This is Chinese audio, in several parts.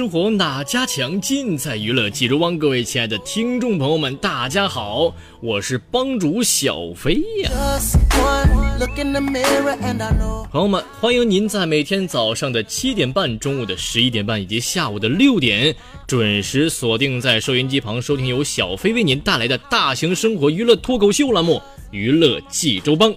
生活哪家强？尽在娱乐济州帮。各位亲爱的听众朋友们，大家好，我是帮主小飞呀。朋友们，欢迎您在每天早上的七点半、中午的十一点半以及下午的六点，准时锁定在收音机旁收听由小飞为您带来的大型生活娱乐脱口秀栏目《娱乐济州帮》。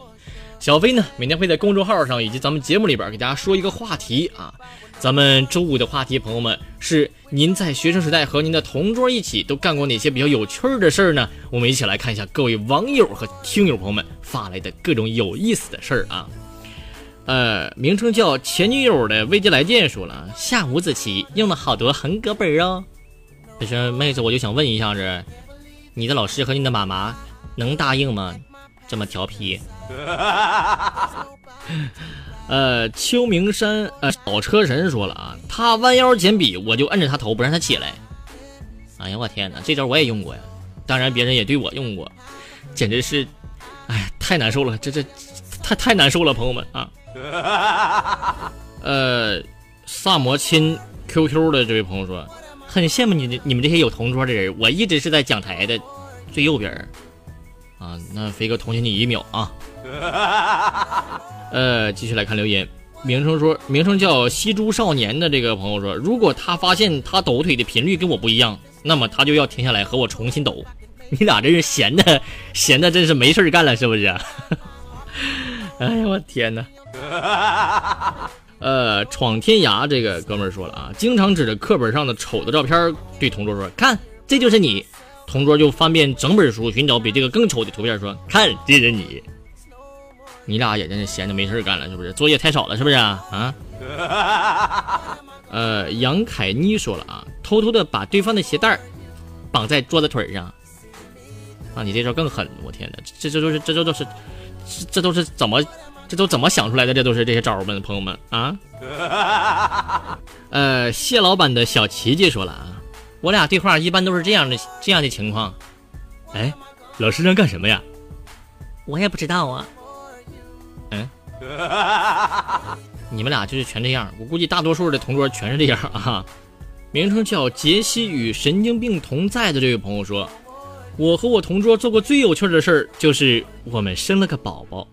小飞呢，每天会在公众号上以及咱们节目里边给大家说一个话题啊。咱们周五的话题，朋友们是您在学生时代和您的同桌一起都干过哪些比较有趣的事儿呢？我们一起来看一下各位网友和听友朋友们发来的各种有意思的事儿啊。呃，名称叫前女友的未接来电说了，下五子棋用了好多横格本儿哦。这是妹子，我就想问一下子，你的老师和你的妈妈能答应吗？这么调皮。呃，秋名山呃老车神说了啊，他弯腰捡笔，我就摁着他头不让他起来。哎呀，我天哪，这招我也用过呀，当然别人也对我用过，简直是，哎，太难受了，这这太 太难受了，朋友们啊。呃，萨摩亲 QQ 的这位朋友说，很羡慕你你们这些有同桌的人，我一直是在讲台的最右边啊，那飞哥同情你一秒啊。呃，继续来看留言，名称说，名称叫西珠少年的这个朋友说，如果他发现他抖腿的频率跟我不一样，那么他就要停下来和我重新抖。你俩这是闲的，闲的真是没事干了，是不是？哎呀，我天哪！呃，闯天涯这个哥们儿说了啊，经常指着课本上的丑的照片对同桌说，看，这就是你。同桌就翻遍整本书寻找比这个更丑的图片，说，看，这是你。你俩也真是闲的没事干了，是不是？作业太少了，是不是啊？啊？呃，杨凯妮说了啊，偷偷的把对方的鞋带绑在桌子腿上。啊，你这招更狠！我天哪，这这都是这都都是这这都是怎么这都怎么想出来的？这都是这些招儿们，朋友们啊。呃，谢老板的小奇迹说了啊，我俩对话一般都是这样的这样的情况。哎，老师让干什么呀？我也不知道啊。嗯 你们俩就是全这样，我估计大多数的同桌全是这样啊。名称叫杰西与神经病同在的这位朋友说，我和我同桌做过最有趣的事儿，就是我们生了个宝宝。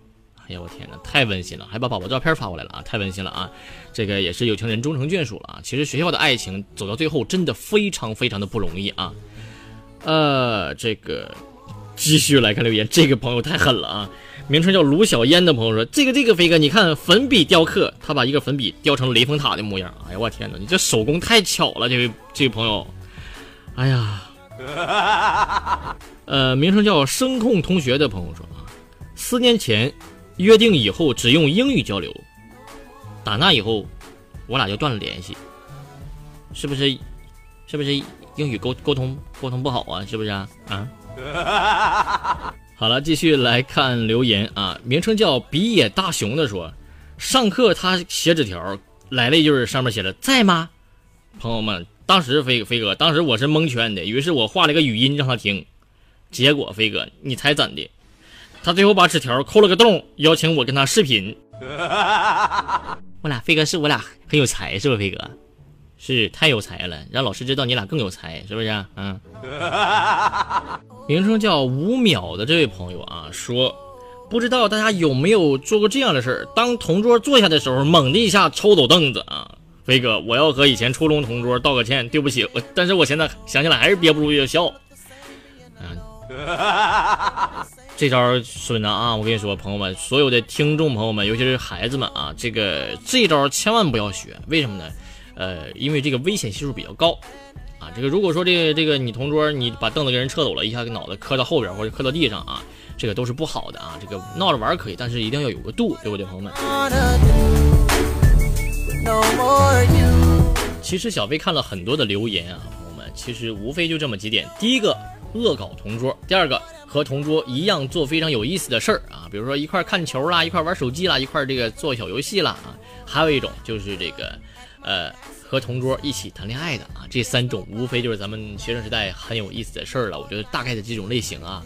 哎呀，我天哪，太温馨了，还把宝宝照片发过来了啊，太温馨了啊！这个也是有情人终成眷属了啊。其实学校的爱情走到最后，真的非常非常的不容易啊。呃，这个继续来看留言，这个朋友太狠了啊。名称叫卢小烟的朋友说：“这个这个飞哥，你看粉笔雕刻，他把一个粉笔雕成雷峰塔的模样。哎呀，我天哪，你这手工太巧了，这位这位朋友。哎呀，呃，名称叫声控同学的朋友说啊，四年前约定以后只用英语交流，打那以后我俩就断了联系，是不是？是不是英语沟沟通沟通不好啊？是不是啊？啊？”好了，继续来看留言啊。名称叫比野大雄的说，上课他写纸条来了一句，上面写着在吗？朋友们，当时飞飞哥，当时我是蒙圈的，于是我画了个语音让他听，结果飞哥，你猜怎的？他最后把纸条抠了个洞，邀请我跟他视频。我俩飞哥是我俩很有才，是不飞哥？是太有才了，让老师知道你俩更有才，是不是？嗯。名称叫五秒的这位朋友啊，说，不知道大家有没有做过这样的事儿？当同桌坐下的时候，猛的一下抽走凳子啊，飞哥，我要和以前初中同桌道个歉，对不起，我但是我现在想起来还是憋不住要笑。嗯，这招损的啊！我跟你说，朋友们，所有的听众朋友们，尤其是孩子们啊，这个这招千万不要学，为什么呢？呃，因为这个危险系数比较高啊。这个如果说这个这个你同桌你把凳子给人撤走了，一下给脑袋磕到后边或者磕到地上啊，这个都是不好的啊。这个闹着玩可以，但是一定要有个度，对不对，朋友们？其实小飞看了很多的留言啊，朋友们，其实无非就这么几点。第一个，恶搞同桌；第二个，和同桌一样做非常有意思的事儿啊，比如说一块看球啦，一块玩手机啦，一块这个做小游戏啦啊。还有一种就是这个，呃，和同桌一起谈恋爱的啊。这三种无非就是咱们学生时代很有意思的事儿了。我觉得大概的这种类型啊。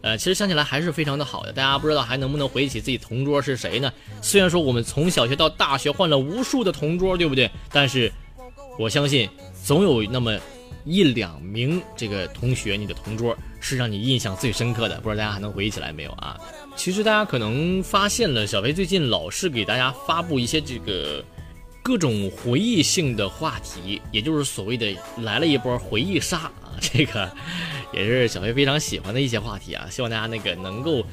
呃，其实想起来还是非常的好的。大家不知道还能不能回忆起自己同桌是谁呢？虽然说我们从小学到大学换了无数的同桌，对不对？但是我相信总有那么一两名这个同学，你的同桌是让你印象最深刻的。不知道大家还能回忆起来没有啊？其实大家可能发现了，小飞最近老是给大家发布一些这个各种回忆性的话题，也就是所谓的来了一波回忆杀啊，这个。也是小飞非常喜欢的一些话题啊，希望大家那个能够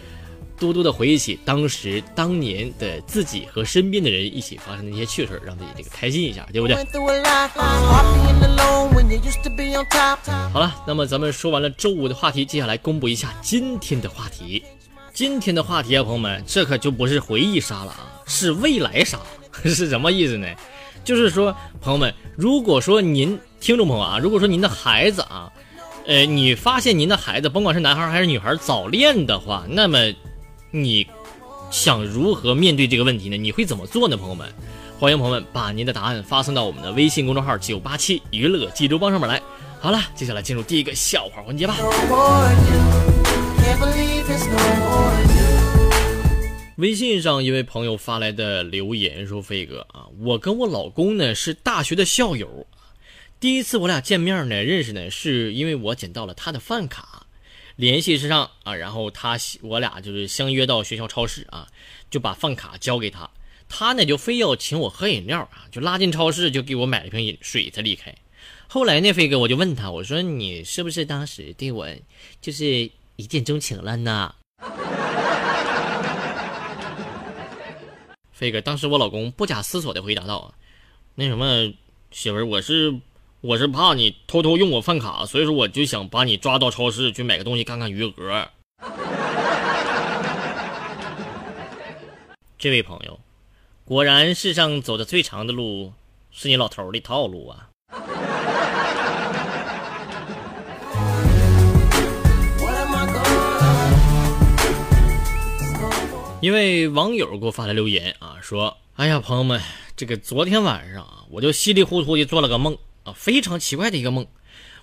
多多的回忆起当时当年的自己和身边的人一起发生的一些趣事让自己这个开心一下，对不对？好了，那么咱们说完了周五的话题，接下来公布一下今天的话题。今天的话题啊，朋友们，这可就不是回忆杀了啊，是未来杀，是什么意思呢？就是说，朋友们，如果说您听众朋友啊，如果说您的孩子啊。呃，你发现您的孩子，甭管是男孩还是女孩，早恋的话，那么你想如何面对这个问题呢？你会怎么做呢？朋友们，欢迎朋友们把您的答案发送到我们的微信公众号“九八七娱乐济州帮”上面来。好了，接下来进入第一个笑话环节吧。微信上一位朋友发来的留言说：“飞哥啊，我跟我老公呢是大学的校友。”第一次我俩见面呢，认识呢，是因为我捡到了他的饭卡，联系上啊，然后他我俩就是相约到学校超市啊，就把饭卡交给他，他呢就非要请我喝饮料啊，就拉进超市就给我买了瓶饮水才离开。后来呢，飞哥我就问他，我说你是不是当时对我就是一见钟情了呢？飞哥，当时我老公不假思索的回答道：“那什么，媳妇，我是。”我是怕你偷偷用我饭卡，所以说我就想把你抓到超市去买个东西看看余额。这位朋友，果然世上走的最长的路是你老头的套路啊！一位网友给我发来留言啊，说：“哎呀，朋友们，这个昨天晚上啊，我就稀里糊涂的做了个梦。”非常奇怪的一个梦，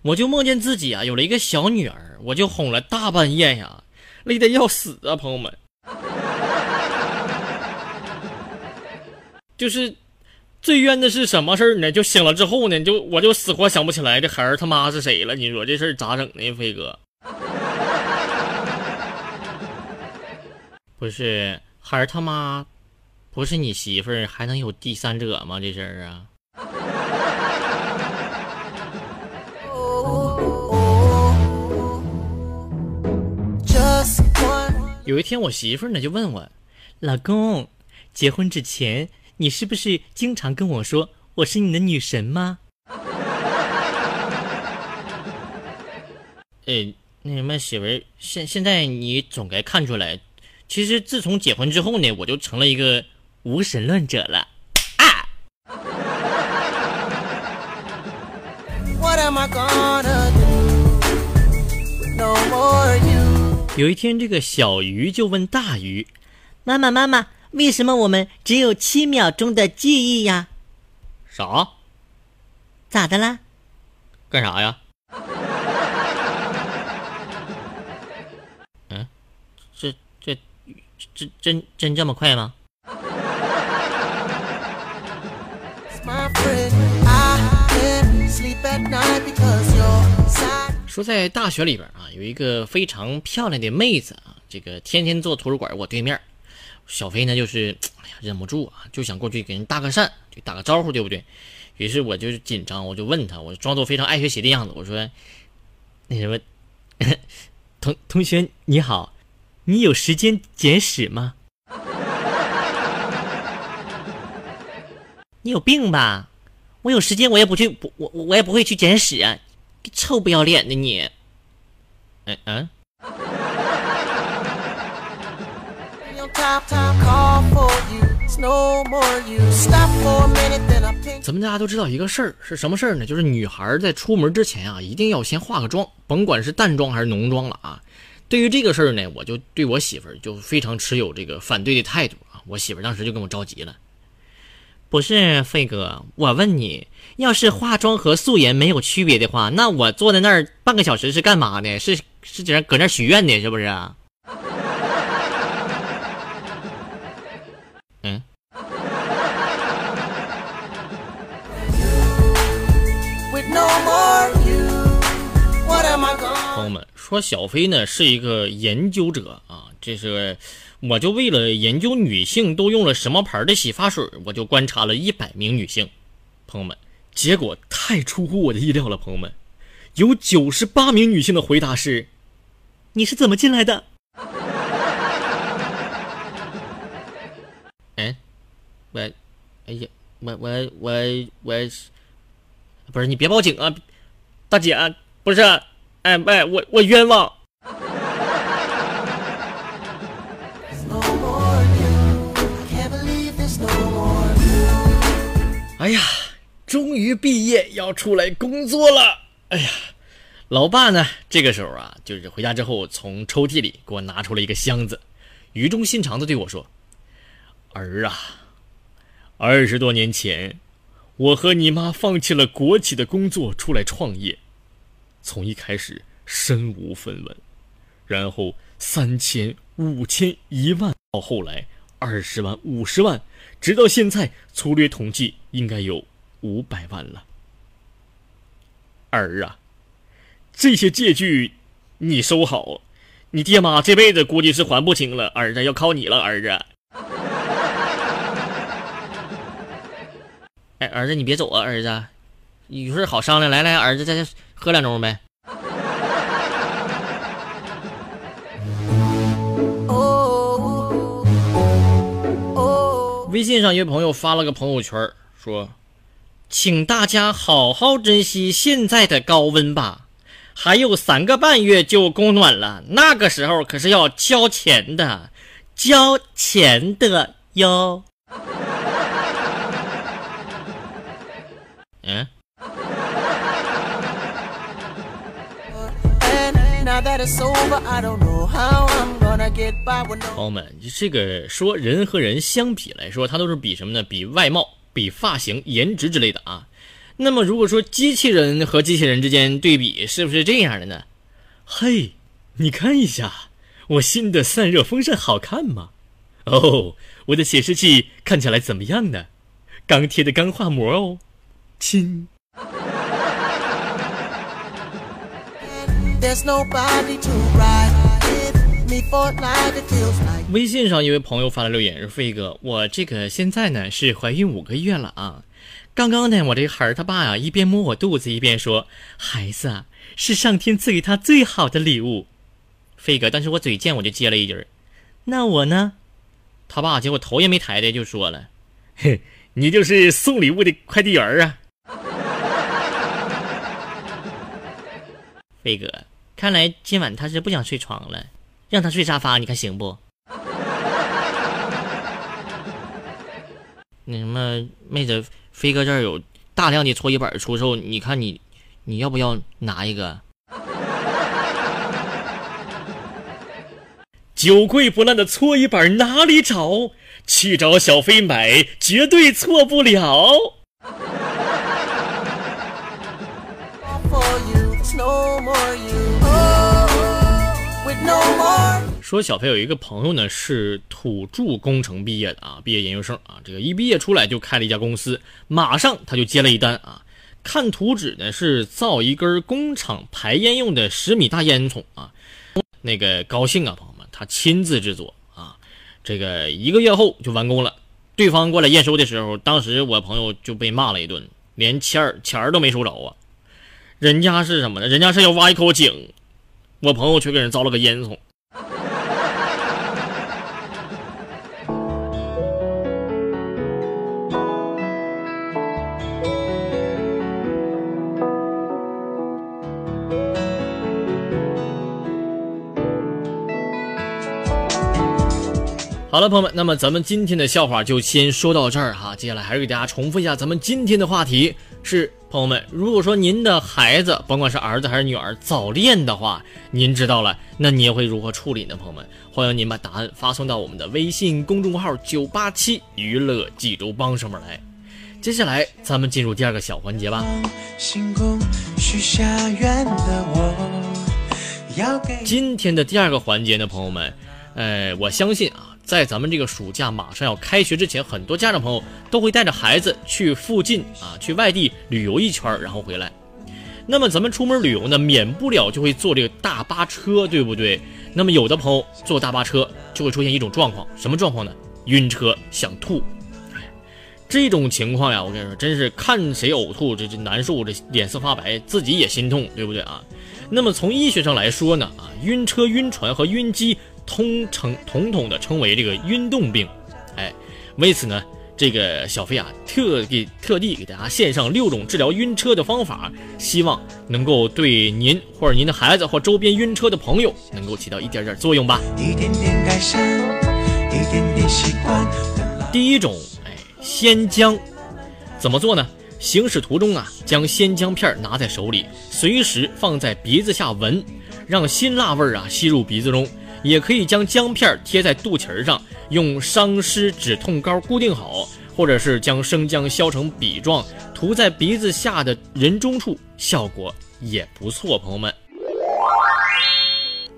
我就梦见自己啊有了一个小女儿，我就哄了大半夜呀，累得要死啊，朋友们。就是最冤的是什么事儿呢？就醒了之后呢，就我就死活想不起来这孩儿他妈是谁了。你说这事儿咋整呢，飞哥？不是孩儿他妈，不是你媳妇儿，还能有第三者吗？这事儿啊？有一天，我媳妇儿呢就问我：“老公，结婚之前你是不是经常跟我说我是你的女神吗？”哎，那什么，媳妇儿，现现在你总该看出来，其实自从结婚之后呢，我就成了一个无神论者了。有一天，这个小鱼就问大鱼：“妈妈，妈妈，为什么我们只有七秒钟的记忆呀？”“啥？咋的啦？干啥呀？”“ 嗯，这这这真真这么快吗？”说在大学里边啊，有一个非常漂亮的妹子啊，这个天天坐图书馆我对面。小飞呢，就是哎呀忍不住啊，就想过去给人搭个讪，就打个招呼，对不对？于是我就紧张，我就问他，我装作非常爱学习的样子，我说：“那什么，同同学你好，你有时间捡屎吗？” 你有病吧？我有时间我也不去，不我我也不会去捡屎啊！臭不要脸的你！嗯嗯。咱们大家都知道一个事儿是什么事儿呢？就是女孩在出门之前啊，一定要先化个妆，甭管是淡妆还是浓妆了啊。对于这个事儿呢，我就对我媳妇儿就非常持有这个反对的态度啊。我媳妇儿当时就跟我着急了，不是飞哥，我问你，要是化妆和素颜没有区别的话，那我坐在那儿半个小时是干嘛呢？是是搁那搁那许愿的，是不是啊？朋友们说，小飞呢是一个研究者啊，这是我就为了研究女性都用了什么牌的洗发水，我就观察了一百名女性，朋友们，结果太出乎我的意料了，朋友们，有九十八名女性的回答是：你是怎么进来的？哎，我，哎呀，我我我我，不是你别报警啊，大姐，不是。哎喂，我我冤枉！哎呀，终于毕业要出来工作了！哎呀，老爸呢？这个时候啊，就是回家之后从抽屉里给我拿出了一个箱子，语重心长的对我说：“儿啊，二十多年前，我和你妈放弃了国企的工作，出来创业。”从一开始身无分文，然后三千、五千、一万，到后来二十万、五十万，直到现在，粗略统计应该有五百万了。儿啊，这些借据你收好，你爹妈这辈子估计是还不清了。儿子要靠你了，儿子。哎，儿子你别走啊，儿子，有事好商量。来来，儿子在这。喝两盅呗。微信上一位朋友发了个朋友圈，说：“请大家好好珍惜现在的高温吧，还有三个半月就供暖了，那个时候可是要交钱的，交钱的哟。”嗯。朋友们，这个说人和人相比来说，它都是比什么呢？比外貌、比发型、颜值之类的啊。那么如果说机器人和机器人之间对比，是不是这样的呢？嘿，你看一下，我新的散热风扇好看吗？哦，我的显示器看起来怎么样呢？刚贴的钢化膜哦，亲。微信上一位朋友发了留言说：“飞哥，我这个现在呢是怀孕五个月了啊。刚刚呢，我这孩儿他爸呀一边摸我肚子一边说：‘孩子啊，是上天赐给他最好的礼物。’飞哥，当时我嘴贱，我就接了一句：‘那我呢？’他爸结果头也没抬的就说了：‘嘿，你就是送礼物的快递员啊。’飞哥。”看来今晚他是不想睡床了，让他睡沙发，你看行不？那什么妹子，飞哥这儿有大量的搓衣板出售，你看你，你要不要拿一个？久贵不烂的搓衣板哪里找？去找小飞买，绝对错不了。说小飞有一个朋友呢，是土著工程毕业的啊，毕业研究生啊，这个一毕业出来就开了一家公司，马上他就接了一单啊。看图纸呢是造一根工厂排烟用的十米大烟囱啊，那个高兴啊，朋友们，他亲自制作啊，这个一个月后就完工了。对方过来验收的时候，当时我朋友就被骂了一顿，连钱儿钱儿都没收着啊。人家是什么呢？人家是要挖一口井，我朋友却给人造了个烟囱。好了，朋友们，那么咱们今天的笑话就先说到这儿哈。接下来还是给大家重复一下咱们今天的话题是：朋友们，如果说您的孩子，甭管是儿子还是女儿早恋的话，您知道了，那您会如何处理呢？朋友们，欢迎您把答案发送到我们的微信公众号九八七娱乐济州帮上面来。接下来咱们进入第二个小环节吧。今天的第二个环节呢，朋友们，呃，我相信啊。在咱们这个暑假马上要开学之前，很多家长朋友都会带着孩子去附近啊，去外地旅游一圈，然后回来。那么咱们出门旅游呢，免不了就会坐这个大巴车，对不对？那么有的朋友坐大巴车就会出现一种状况，什么状况呢？晕车想吐。这种情况呀，我跟你说，真是看谁呕吐，这这难受，这脸色发白，自己也心痛，对不对啊？那么从医学上来说呢，啊，晕车、晕船和晕机。通称统统的称为这个晕动病，哎，为此呢，这个小飞啊特给特地给大家献上六种治疗晕车的方法，希望能够对您或者您的孩子或周边晕车的朋友能够起到一点点作用吧。一点点改善，一点点习惯。第一种，哎，鲜姜，怎么做呢？行驶途中啊，将鲜姜片拿在手里，随时放在鼻子下闻，让辛辣味儿啊吸入鼻子中。也可以将姜片贴在肚脐上，用伤湿止痛膏固定好，或者是将生姜削成笔状涂在鼻子下的人中处，效果也不错。朋友们，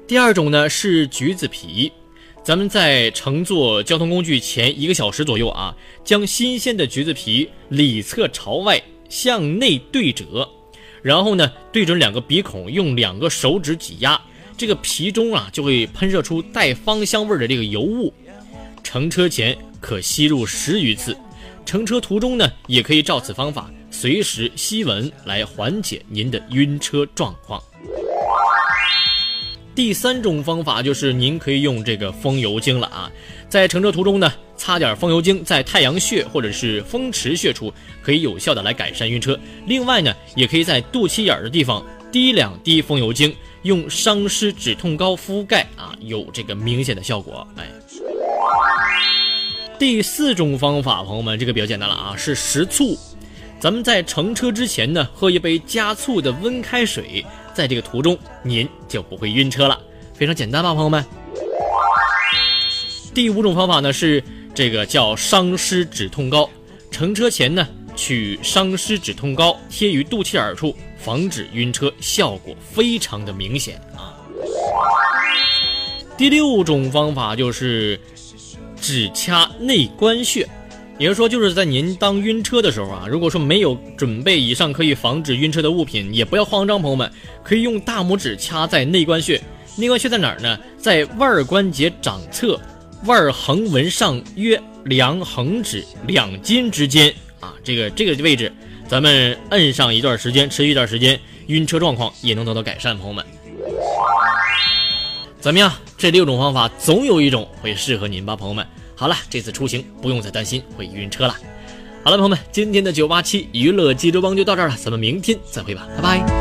第二种呢是橘子皮，咱们在乘坐交通工具前一个小时左右啊，将新鲜的橘子皮里侧朝外向内对折，然后呢对准两个鼻孔，用两个手指挤压。这个皮中啊，就会喷射出带芳香味的这个油雾。乘车前可吸入十余次，乘车途中呢，也可以照此方法随时吸闻，来缓解您的晕车状况。第三种方法就是您可以用这个风油精了啊，在乘车途中呢，擦点风油精在太阳穴或者是风池穴处，可以有效的来改善晕车。另外呢，也可以在肚脐眼的地方滴两滴风油精。用伤湿止痛膏敷盖啊，有这个明显的效果。哎，第四种方法，朋友们，这个比较简单了啊，是食醋。咱们在乘车之前呢，喝一杯加醋的温开水，在这个途中您就不会晕车了。非常简单吧，朋友们。第五种方法呢是这个叫伤湿止痛膏，乘车前呢取伤湿止痛膏贴于肚脐眼处。防止晕车，效果非常的明显啊。第六种方法就是指掐内关穴，也就是说，就是在您当晕车的时候啊，如果说没有准备以上可以防止晕车的物品，也不要慌张，朋友们可以用大拇指掐在内关穴。内关穴在哪儿呢？在腕关节掌侧腕横纹上约两横指两筋之间啊，这个这个位置。咱们摁上一段时间，持续一段时间，晕车状况也能得到改善。朋友们，怎么样？这六种方法总有一种会适合您吧？朋友们，好了，这次出行不用再担心会晕车了。好了，朋友们，今天的九八七娱乐济州帮就到这儿了，咱们明天再会吧，拜拜。